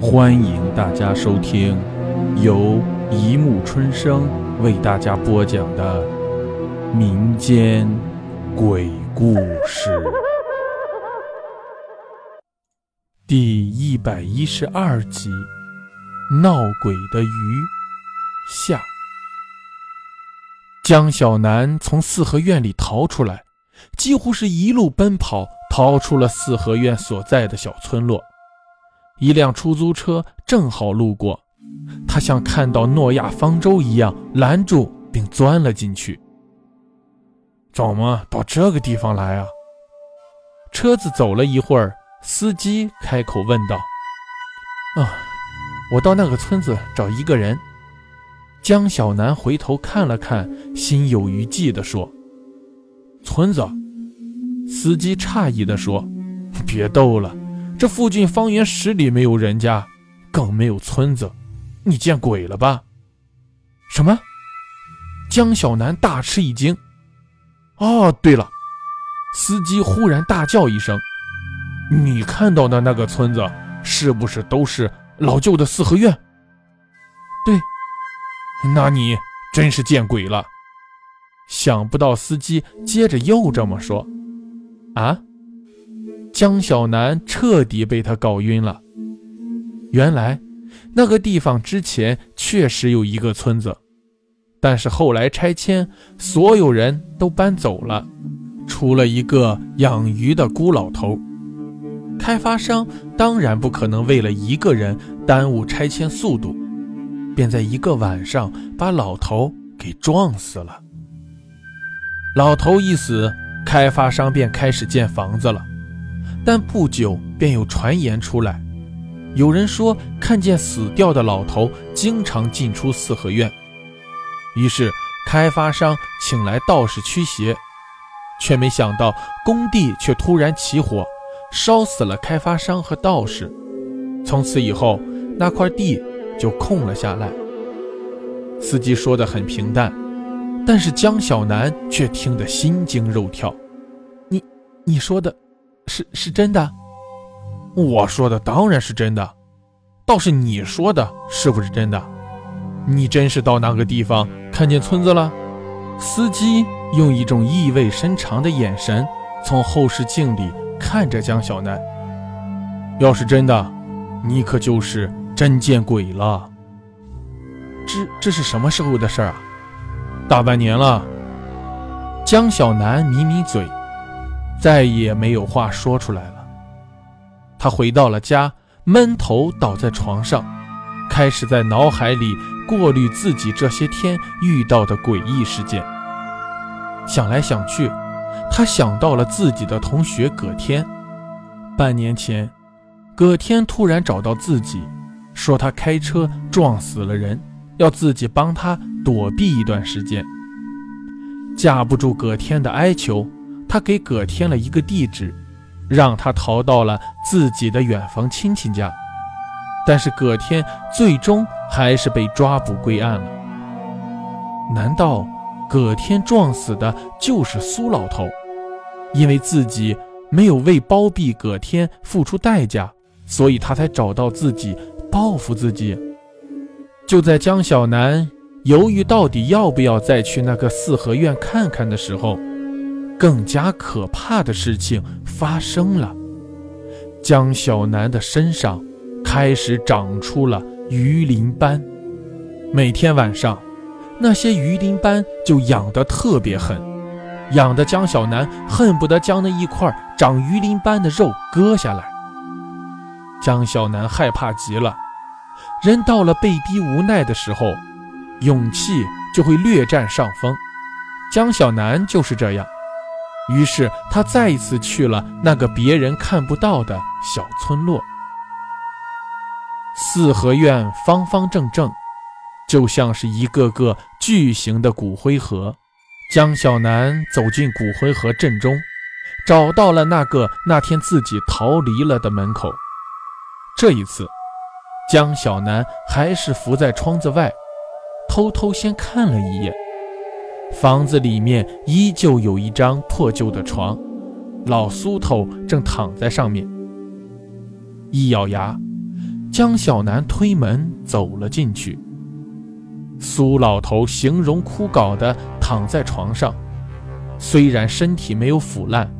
欢迎大家收听由一木春生为大家播讲的民间鬼故事第一百一十二集《闹鬼的鱼》下。江小南从四合院里逃出来，几乎是一路奔跑，逃出了四合院所在的小村落。一辆出租车正好路过，他像看到诺亚方舟一样拦住并钻了进去。怎么到这个地方来啊？车子走了一会儿，司机开口问道：“啊，我到那个村子找一个人。”江小南回头看了看，心有余悸地说：“村子？”司机诧异地说：“别逗了。”这附近方圆十里没有人家，更没有村子，你见鬼了吧？什么？江小南大吃一惊。哦，对了，司机忽然大叫一声：“你看到的那个村子，是不是都是老旧的四合院？”对，那你真是见鬼了。想不到司机接着又这么说。啊？江小南彻底被他搞晕了。原来，那个地方之前确实有一个村子，但是后来拆迁，所有人都搬走了，除了一个养鱼的孤老头。开发商当然不可能为了一个人耽误拆迁速度，便在一个晚上把老头给撞死了。老头一死，开发商便开始建房子了。但不久便有传言出来，有人说看见死掉的老头经常进出四合院，于是开发商请来道士驱邪，却没想到工地却突然起火，烧死了开发商和道士。从此以后，那块地就空了下来。司机说的很平淡，但是江小南却听得心惊肉跳。你，你说的。是是真的，我说的当然是真的，倒是你说的是不是真的？你真是到那个地方看见村子了？司机用一种意味深长的眼神从后视镜里看着江小南。要是真的，你可就是真见鬼了。这这是什么时候的事儿啊？大半年了。江小南抿抿嘴。再也没有话说出来了。他回到了家，闷头倒在床上，开始在脑海里过滤自己这些天遇到的诡异事件。想来想去，他想到了自己的同学葛天。半年前，葛天突然找到自己，说他开车撞死了人，要自己帮他躲避一段时间。架不住葛天的哀求。他给葛天了一个地址，让他逃到了自己的远房亲戚家，但是葛天最终还是被抓捕归案了。难道葛天撞死的就是苏老头？因为自己没有为包庇葛天付出代价，所以他才找到自己报复自己。就在江小南犹豫到底要不要再去那个四合院看看的时候。更加可怕的事情发生了，江小南的身上开始长出了鱼鳞斑，每天晚上，那些鱼鳞斑就痒得特别狠，痒得江小南恨不得将那一块长鱼鳞斑的肉割下来。江小南害怕极了，人到了被逼无奈的时候，勇气就会略占上风，江小南就是这样。于是他再一次去了那个别人看不到的小村落。四合院方方正正，就像是一个个巨型的骨灰盒。江小南走进骨灰盒阵中，找到了那个那天自己逃离了的门口。这一次，江小南还是伏在窗子外，偷偷先看了一眼。房子里面依旧有一张破旧的床，老苏头正躺在上面。一咬牙，江小南推门走了进去。苏老头形容枯槁地躺在床上，虽然身体没有腐烂，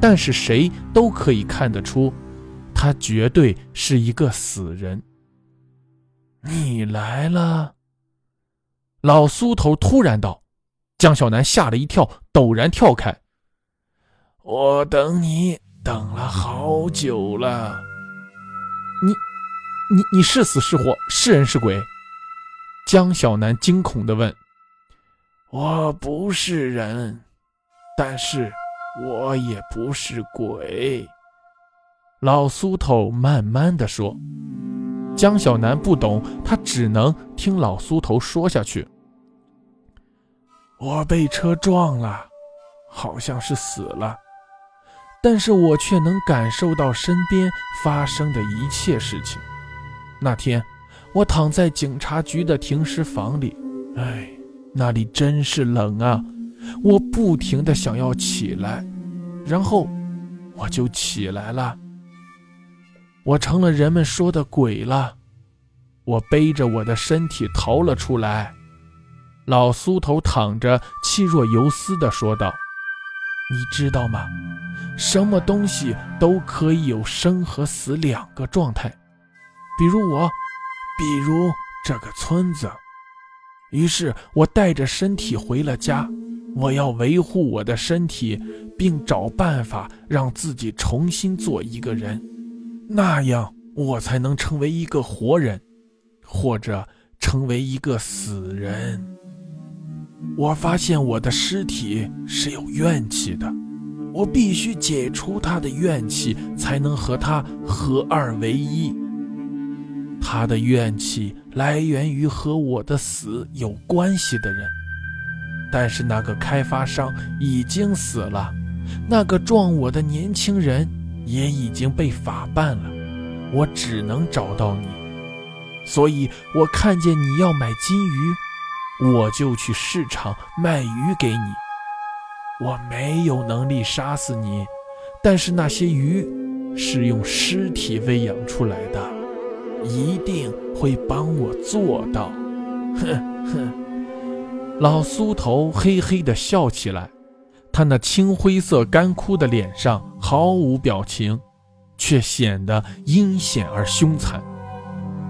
但是谁都可以看得出，他绝对是一个死人。你来了，老苏头突然道。江小南吓了一跳，陡然跳开。我等你等了好久了。你，你，你是死是活？是人是鬼？江小南惊恐地问：“我不是人，但是我也不是鬼。”老苏头慢慢地说。江小南不懂，他只能听老苏头说下去。我被车撞了，好像是死了，但是我却能感受到身边发生的一切事情。那天。我躺在警察局的停尸房里，哎，那里真是冷啊！我不停的想要起来，然后我就起来了。我成了人们说的鬼了。我背着我的身体逃了出来。老苏头躺着，气若游丝的说道：“你知道吗？什么东西都可以有生和死两个状态，比如我。”比如这个村子，于是我带着身体回了家。我要维护我的身体，并找办法让自己重新做一个人，那样我才能成为一个活人，或者成为一个死人。我发现我的尸体是有怨气的，我必须解除他的怨气，才能和他合二为一。他的怨气来源于和我的死有关系的人，但是那个开发商已经死了，那个撞我的年轻人也已经被法办了，我只能找到你，所以我看见你要买金鱼，我就去市场卖鱼给你。我没有能力杀死你，但是那些鱼是用尸体喂养出来的。一定会帮我做到，哼哼！老苏头嘿嘿地笑起来，他那青灰色干枯的脸上毫无表情，却显得阴险而凶残。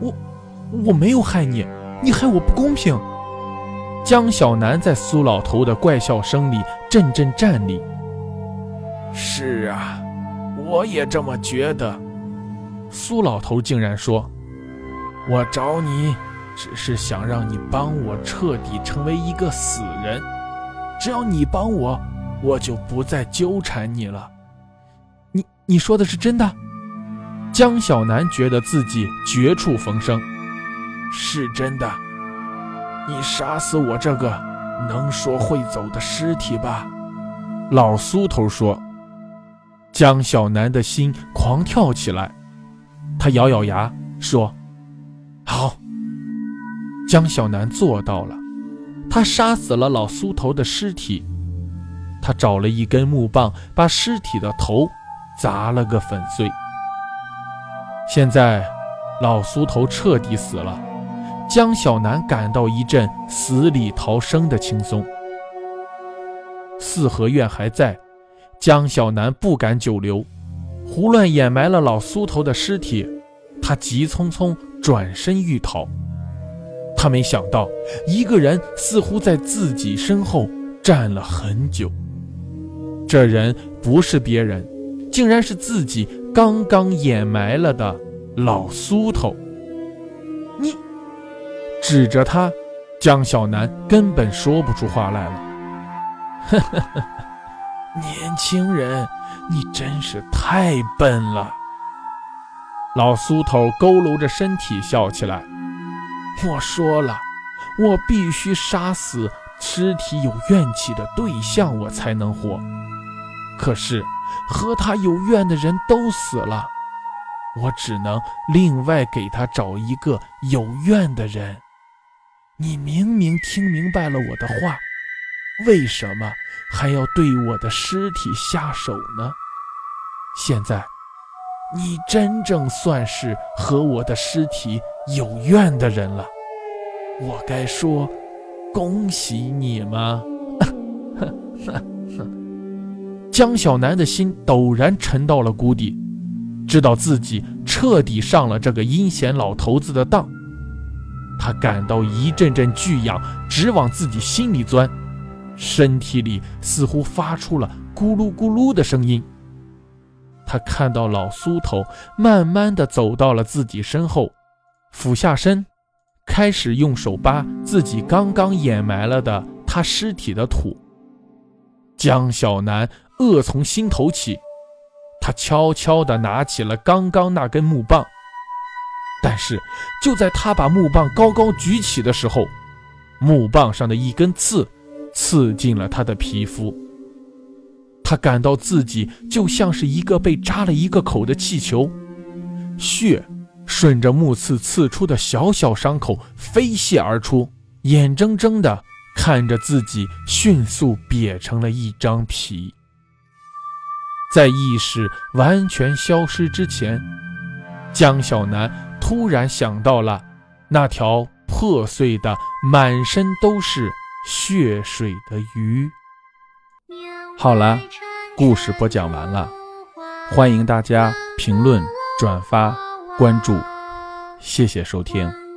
我我没有害你，你害我不公平！江小南在苏老头的怪笑声里阵阵战栗。是啊，我也这么觉得。苏老头竟然说。我找你，只是想让你帮我彻底成为一个死人。只要你帮我，我就不再纠缠你了。你你说的是真的？江小南觉得自己绝处逢生，是真的。你杀死我这个能说会走的尸体吧？老苏头说。江小南的心狂跳起来，他咬咬牙说。好，江小南做到了。他杀死了老苏头的尸体，他找了一根木棒，把尸体的头砸了个粉碎。现在，老苏头彻底死了，江小南感到一阵死里逃生的轻松。四合院还在，江小南不敢久留，胡乱掩埋了老苏头的尸体。他急匆匆。转身欲逃，他没想到一个人似乎在自己身后站了很久。这人不是别人，竟然是自己刚刚掩埋了的老苏头。指着他，江小南根本说不出话来了。呵呵呵，年轻人，你真是太笨了。老苏头佝偻着身体笑起来。我说了，我必须杀死尸体有怨气的对象，我才能活。可是和他有怨的人都死了，我只能另外给他找一个有怨的人。你明明听明白了我的话，为什么还要对我的尸体下手呢？现在。你真正算是和我的尸体有怨的人了。我该说恭喜你吗？江小南的心陡然沉到了谷底，知道自己彻底上了这个阴险老头子的当。他感到一阵阵剧痒直往自己心里钻，身体里似乎发出了咕噜咕噜的声音。他看到老苏头慢慢的走到了自己身后，俯下身，开始用手扒自己刚刚掩埋了的他尸体的土。江小南恶从心头起，他悄悄地拿起了刚刚那根木棒，但是就在他把木棒高高举起的时候，木棒上的一根刺刺进了他的皮肤。他感到自己就像是一个被扎了一个口的气球，血顺着木刺刺出的小小伤口飞泻而出，眼睁睁地看着自己迅速瘪成了一张皮。在意识完全消失之前，江小南突然想到了那条破碎的、满身都是血水的鱼。好了，故事播讲完了，欢迎大家评论、转发、关注，谢谢收听。